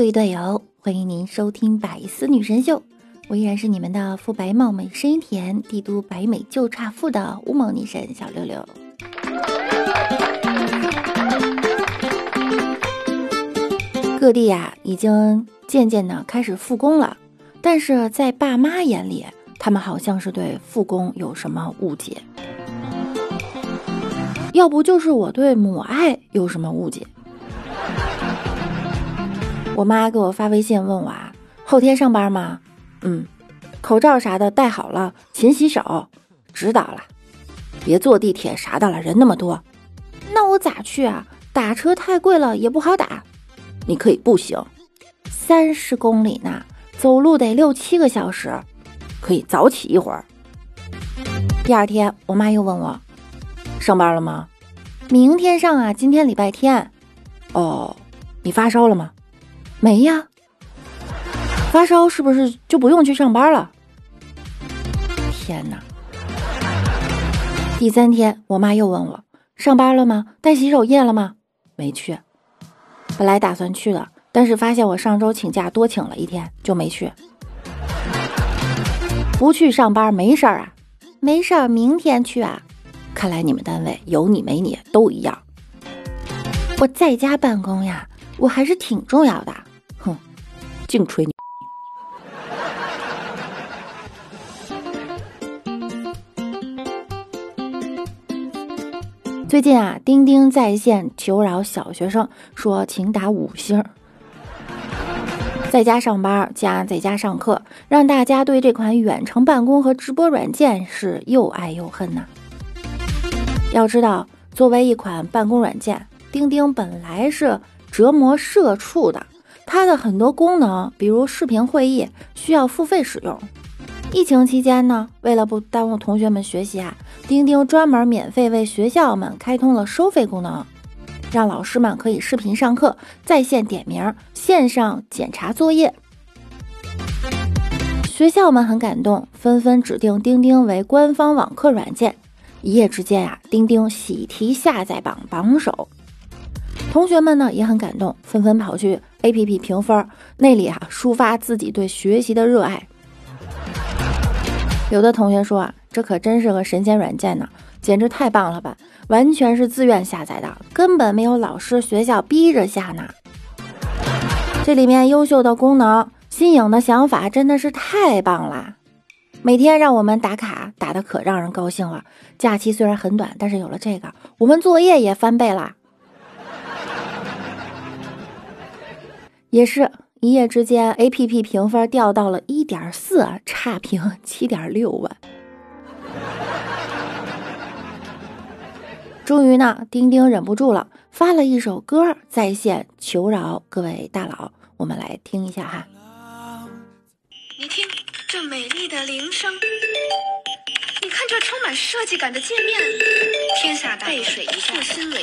各位队友，欢迎您收听《百思女神秀》，我依然是你们的肤白貌美、声音甜、帝都白美就差富的乌蒙女神小六六。各地呀，已经渐渐的开始复工了，但是在爸妈眼里，他们好像是对复工有什么误解，要不就是我对母爱有什么误解。我妈给我发微信问我啊，后天上班吗？嗯，口罩啥的戴好了，勤洗手，知道了。别坐地铁啥的了，人那么多。那我咋去啊？打车太贵了，也不好打。你可以步行，三十公里呢，走路得六七个小时，可以早起一会儿。第二天，我妈又问我，上班了吗？明天上啊，今天礼拜天。哦，你发烧了吗？没呀，发烧是不是就不用去上班了？天哪！第三天，我妈又问我上班了吗？带洗手液了吗？没去。本来打算去的，但是发现我上周请假多请了一天，就没去。不去上班没事儿啊？没事儿，明天去啊。看来你们单位有你没你都一样。我在家办公呀，我还是挺重要的。净吹牛！最近啊，钉钉在线求饶小学生，说请打五星。在家上班加在家上课，让大家对这款远程办公和直播软件是又爱又恨呐。要知道，作为一款办公软件，钉钉本来是折磨社畜的。它的很多功能，比如视频会议，需要付费使用。疫情期间呢，为了不耽误同学们学习啊，钉钉专门免费为学校们开通了收费功能，让老师们可以视频上课、在线点名、线上检查作业。学校们很感动，纷纷指定钉钉为官方网课软件。一夜之间啊，钉钉喜提下载榜榜首。同学们呢也很感动，纷纷跑去 APP 评分，那里啊抒发自己对学习的热爱。有的同学说啊，这可真是个神仙软件呢，简直太棒了吧！完全是自愿下载的，根本没有老师学校逼着下呢。这里面优秀的功能、新颖的想法真的是太棒啦！每天让我们打卡，打的可让人高兴了。假期虽然很短，但是有了这个，我们作业也翻倍啦。也是一夜之间，A P P 评分掉到了一点四，差评七点六万。终于呢，钉钉忍不住了，发了一首歌在线求饶各位大佬，我们来听一下哈。你听这美丽的铃声，这充满设计感的界面，天下大背水一战，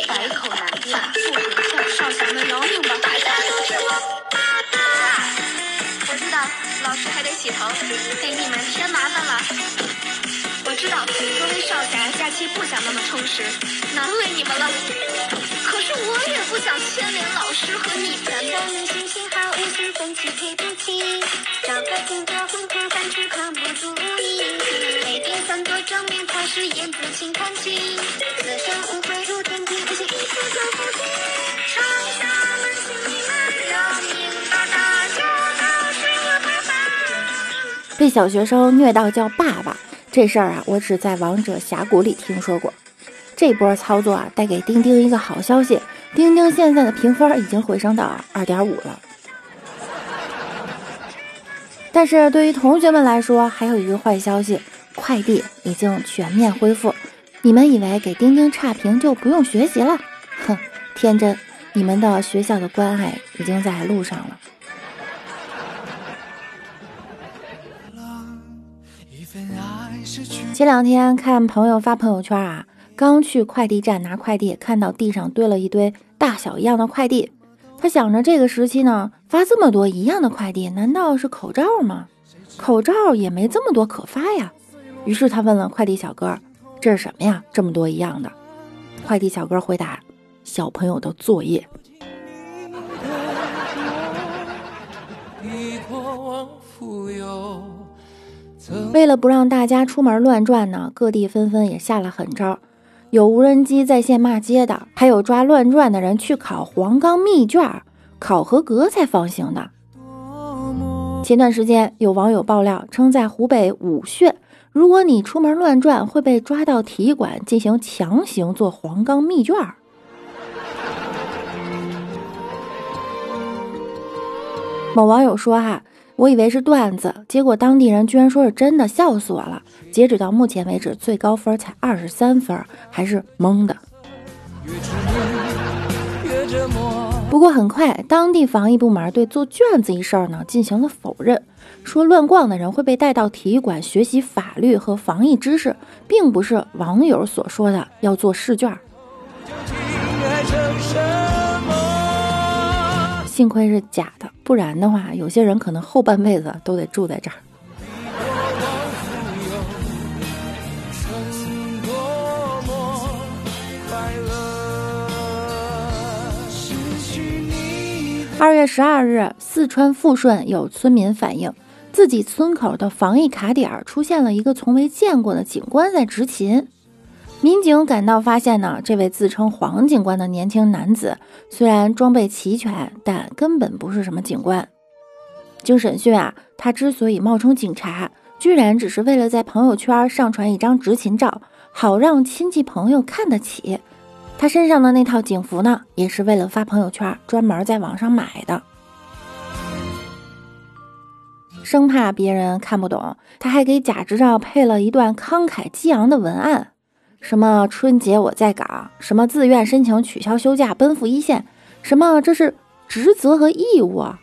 百口难辩，腹很笑，少侠们饶命吧！大家都是我。我知道，老师还得洗头，给你们添麻烦了。知道，各位少侠假期不想那么充实，难为你们了。可是我也不想牵连老师和你们。星星好，五星分期赔不起，找个听歌混混饭吃可不足以。每天三座正面才是言字轻看清，此生无悔入天庭，不惜一次就负气。少侠们，请你们饶命吧，大家都是我爸爸。被小学生虐到叫爸爸这事儿啊，我只在王者峡谷里听说过。这波操作啊，带给钉钉一个好消息，钉钉现在的评分已经回升到二点五了。但是对于同学们来说，还有一个坏消息，快递已经全面恢复。你们以为给钉钉差评就不用学习了？哼，天真！你们的学校的关爱已经在路上了。前两天看朋友发朋友圈啊，刚去快递站拿快递，看到地上堆了一堆大小一样的快递。他想着这个时期呢，发这么多一样的快递，难道是口罩吗？口罩也没这么多可发呀。于是他问了快递小哥：“这是什么呀？这么多一样的？”快递小哥回答：“小朋友的作业。”为了不让大家出门乱转呢，各地纷纷也下了狠招，有无人机在线骂街的，还有抓乱转的人去考黄冈密卷，考合格才放行的。前段时间有网友爆料称，在湖北武穴，如果你出门乱转，会被抓到体育馆进行强行做黄冈密卷。某网友说：“哈，我以为是段子，结果当地人居然说是真的，笑死我了。截止到目前为止，最高分才二十三分，还是蒙的。不过很快，当地防疫部门对做卷子一事呢进行了否认，说乱逛的人会被带到体育馆学习法律和防疫知识，并不是网友所说的要做试卷。”幸亏是假的，不然的话，有些人可能后半辈子都得住在这儿。二月十二日，四川富顺有村民反映，自己村口的防疫卡点出现了一个从未见过的警官在执勤。民警赶到，发现呢，这位自称黄警官的年轻男子，虽然装备齐全，但根本不是什么警官。经审讯啊，他之所以冒充警察，居然只是为了在朋友圈上传一张执勤照，好让亲戚朋友看得起。他身上的那套警服呢，也是为了发朋友圈，专门在网上买的。生怕别人看不懂，他还给假执照配了一段慷慨激昂的文案。什么春节我在岗？什么自愿申请取消休假奔赴一线？什么这是职责和义务啊？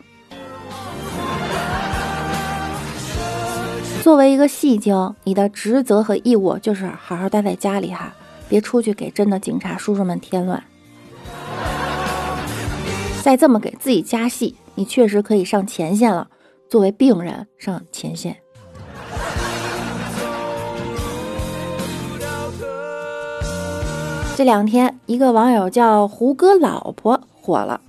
作为一个戏精，你的职责和义务就是好好待在家里哈，别出去给真的警察叔叔们添乱。再这么给自己加戏，你确实可以上前线了。作为病人上前线。这两天，一个网友叫胡歌老婆火了。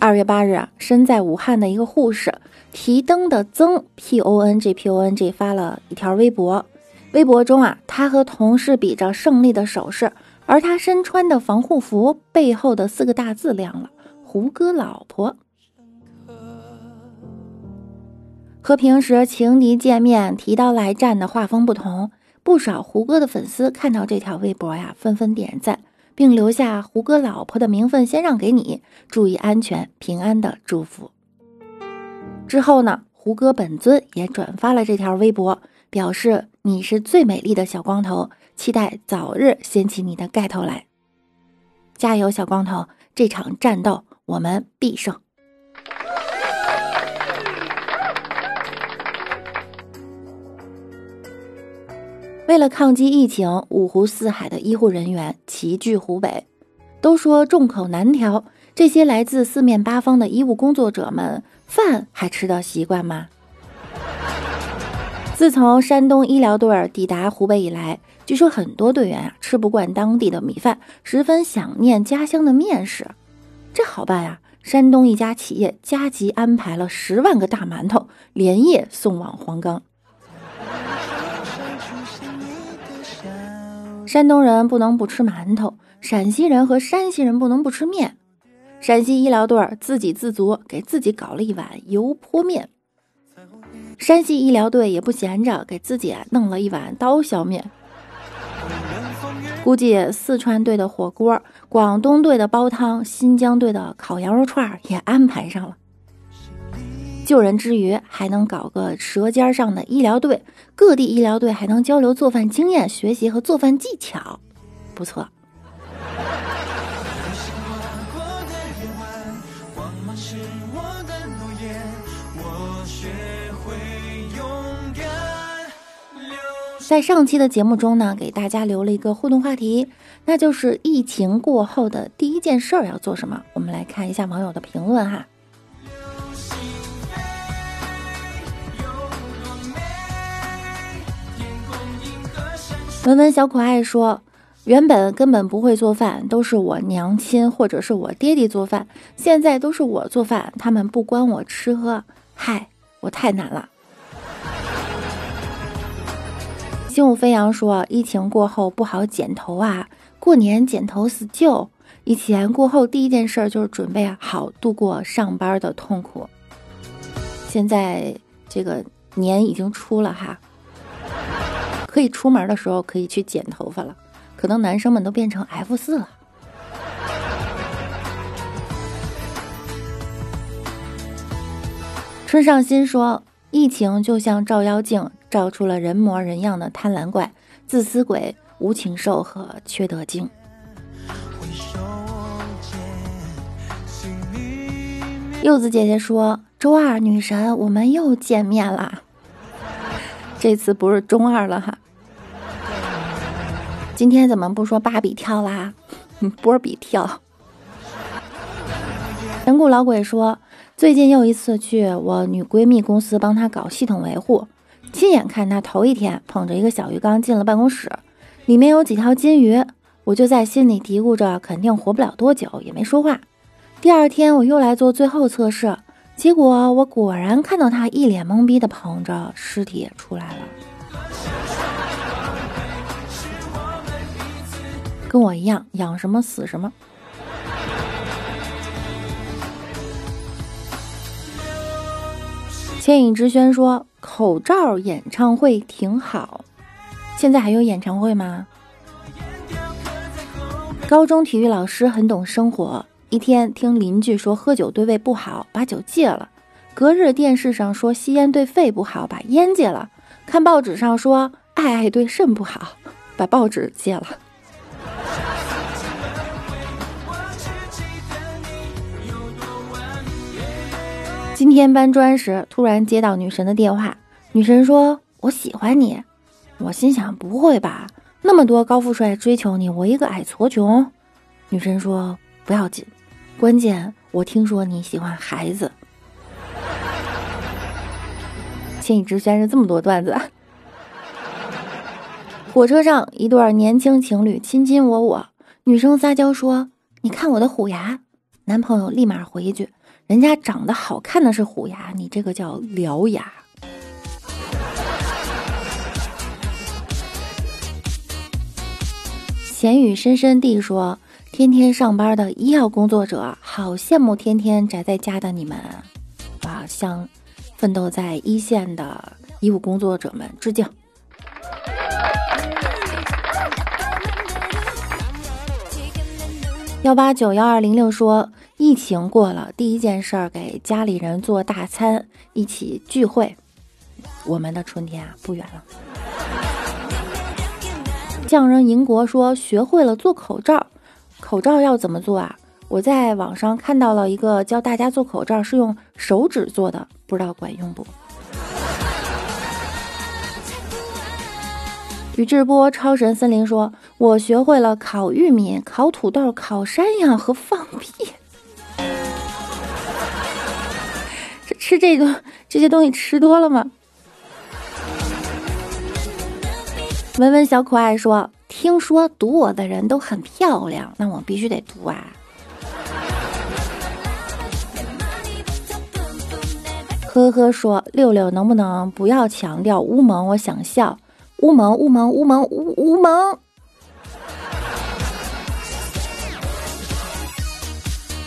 二月八日啊，身在武汉的一个护士提灯的曾 P O N G P O N G 发了一条微博，微博中啊，他和同事比着胜利的手势，而他身穿的防护服背后的四个大字亮了：胡歌老婆。和平时情敌见面提刀来战的画风不同。不少胡歌的粉丝看到这条微博呀，纷纷点赞，并留下“胡歌老婆的名分先让给你，注意安全平安”的祝福。之后呢，胡歌本尊也转发了这条微博，表示你是最美丽的小光头，期待早日掀起你的盖头来。加油，小光头！这场战斗我们必胜。为了抗击疫情，五湖四海的医护人员齐聚湖北。都说众口难调，这些来自四面八方的医务工作者们，饭还吃得习惯吗？自从山东医疗队抵达湖北以来，据说很多队员啊吃不惯当地的米饭，十分想念家乡的面食。这好办呀，山东一家企业加急安排了十万个大馒头，连夜送往黄冈。山东人不能不吃馒头，陕西人和山西人不能不吃面。陕西医疗队自给自足，给自己搞了一碗油泼面。山西医疗队也不闲着，给自己弄了一碗刀削面。估计四川队的火锅、广东队的煲汤、新疆队的烤羊肉串也安排上了。救人之余，还能搞个舌尖上的医疗队，各地医疗队还能交流做饭经验、学习和做饭技巧，不错。在上期的节目中呢，给大家留了一个互动话题，那就是疫情过后的第一件事儿要做什么？我们来看一下网友的评论哈。文文小可爱说：“原本根本不会做饭，都是我娘亲或者是我爹爹做饭。现在都是我做饭，他们不管我吃喝。嗨，我太难了。心舞飞扬说：“疫情过后不好剪头啊，过年剪头死旧。以前过后第一件事就是准备好度过上班的痛苦。现在这个年已经出了哈，可以出门的时候可以去剪头发了。可能男生们都变成 F 四了。”春上心说：“疫情就像照妖镜。”照出了人模人样的贪婪怪、自私鬼、无情兽和缺德精。柚子姐姐说：“周二女神，我们又见面了！这次不是中二了哈。今天怎么不说芭比跳啦？波比跳。”神谷老鬼说：“最近又一次去我女闺蜜公司帮她搞系统维护。”亲眼看她头一天捧着一个小鱼缸进了办公室，里面有几条金鱼，我就在心里嘀咕着，肯定活不了多久，也没说话。第二天我又来做最后测试，结果我果然看到他一脸懵逼的捧着尸体出来了，跟我一样，养什么死什么。千影之轩说。口罩演唱会挺好，现在还有演唱会吗？高中体育老师很懂生活，一天听邻居说喝酒对胃不好，把酒戒了；隔日电视上说吸烟对肺不好，把烟戒了；看报纸上说爱爱对肾不好，把报纸戒了。今天搬砖时，突然接到女神的电话。女神说：“我喜欢你。”我心想：“不会吧？那么多高富帅追求你，我一个矮矬穷。”女神说：“不要紧，关键我听说你喜欢孩子。”千里之轩是这么多段子。火车上，一对年轻情侣卿卿我我，女生撒娇说：“你看我的虎牙。”男朋友立马回一句。人家长得好看的是虎牙，你这个叫獠牙。闲语深深地说：“天天上班的医药工作者，好羡慕天天宅在家的你们，啊，向奋斗在一线的医务工作者们致敬。”幺八九幺二零六说。疫情过了，第一件事儿给家里人做大餐，一起聚会。我们的春天啊，不远了。匠人银国说学会了做口罩，口罩要怎么做啊？我在网上看到了一个教大家做口罩是用手指做的，不知道管用不？宇智波超神森林说，我学会了烤玉米、烤土豆、烤山羊和放屁。这 吃这个这些东西吃多了吗？文文小可爱说：“听说读我的人都很漂亮，那我必须得读啊。”呵呵说：“六六能不能不要强调乌蒙？我想笑，乌蒙乌蒙乌蒙乌乌蒙。”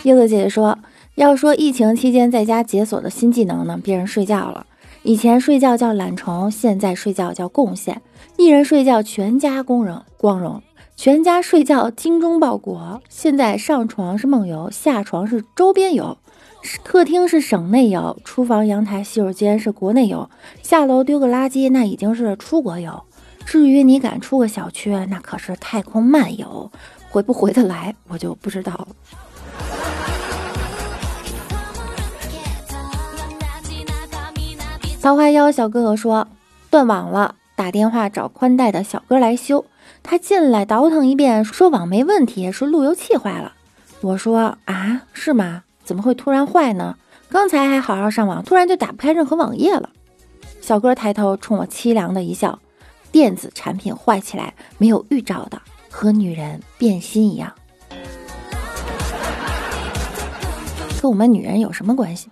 柚子姐姐说。要说疫情期间在家解锁的新技能呢，别人睡觉了。以前睡觉叫懒虫，现在睡觉叫贡献。一人睡觉，全家光荣光荣；全家睡觉，精忠报国。现在上床是梦游，下床是周边游。客厅是省内游，厨房、阳台、洗手间是国内游。下楼丢个垃圾，那已经是出国游。至于你敢出个小区，那可是太空漫游，回不回得来，我就不知道了。桃花妖小哥哥说断网了，打电话找宽带的小哥来修。他进来倒腾一遍，说网没问题，是路由器坏了。我说啊，是吗？怎么会突然坏呢？刚才还好好上网，突然就打不开任何网页了。小哥抬头冲我凄凉的一笑：电子产品坏起来没有预兆的，和女人变心一样。跟我们女人有什么关系？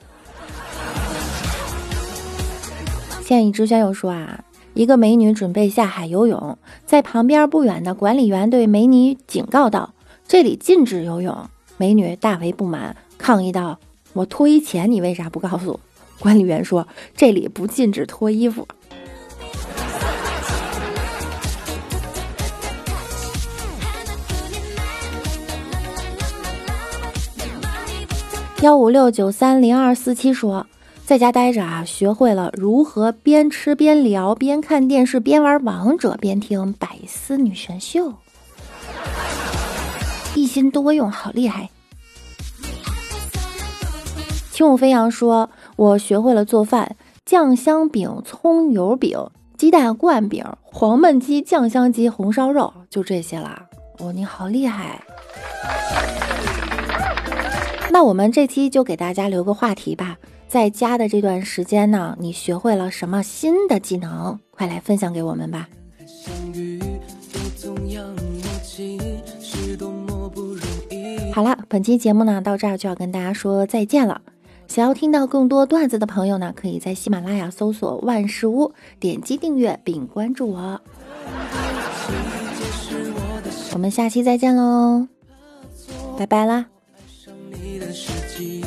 建议之轩又说啊，一个美女准备下海游泳，在旁边不远的管理员对美女警告道：“这里禁止游泳。”美女大为不满，抗议道：“我脱衣前你为啥不告诉我？”管理员说：“这里不禁止脱衣服。”幺五六九三零二四七说，在家待着啊，学会了如何边吃边聊，边看电视边玩王者，边听百思女神秀，一心多用，好厉害！轻舞飞扬说，我学会了做饭，酱香饼、葱油饼、鸡蛋灌饼、黄焖鸡、酱香鸡、红烧肉，就这些啦。哦，你好厉害！那我们这期就给大家留个话题吧，在家的这段时间呢，你学会了什么新的技能？快来分享给我们吧。好了，本期节目呢到这儿就要跟大家说再见了。想要听到更多段子的朋友呢，可以在喜马拉雅搜索万事屋，点击订阅并关注我。我们下期再见喽，拜拜啦！你的事迹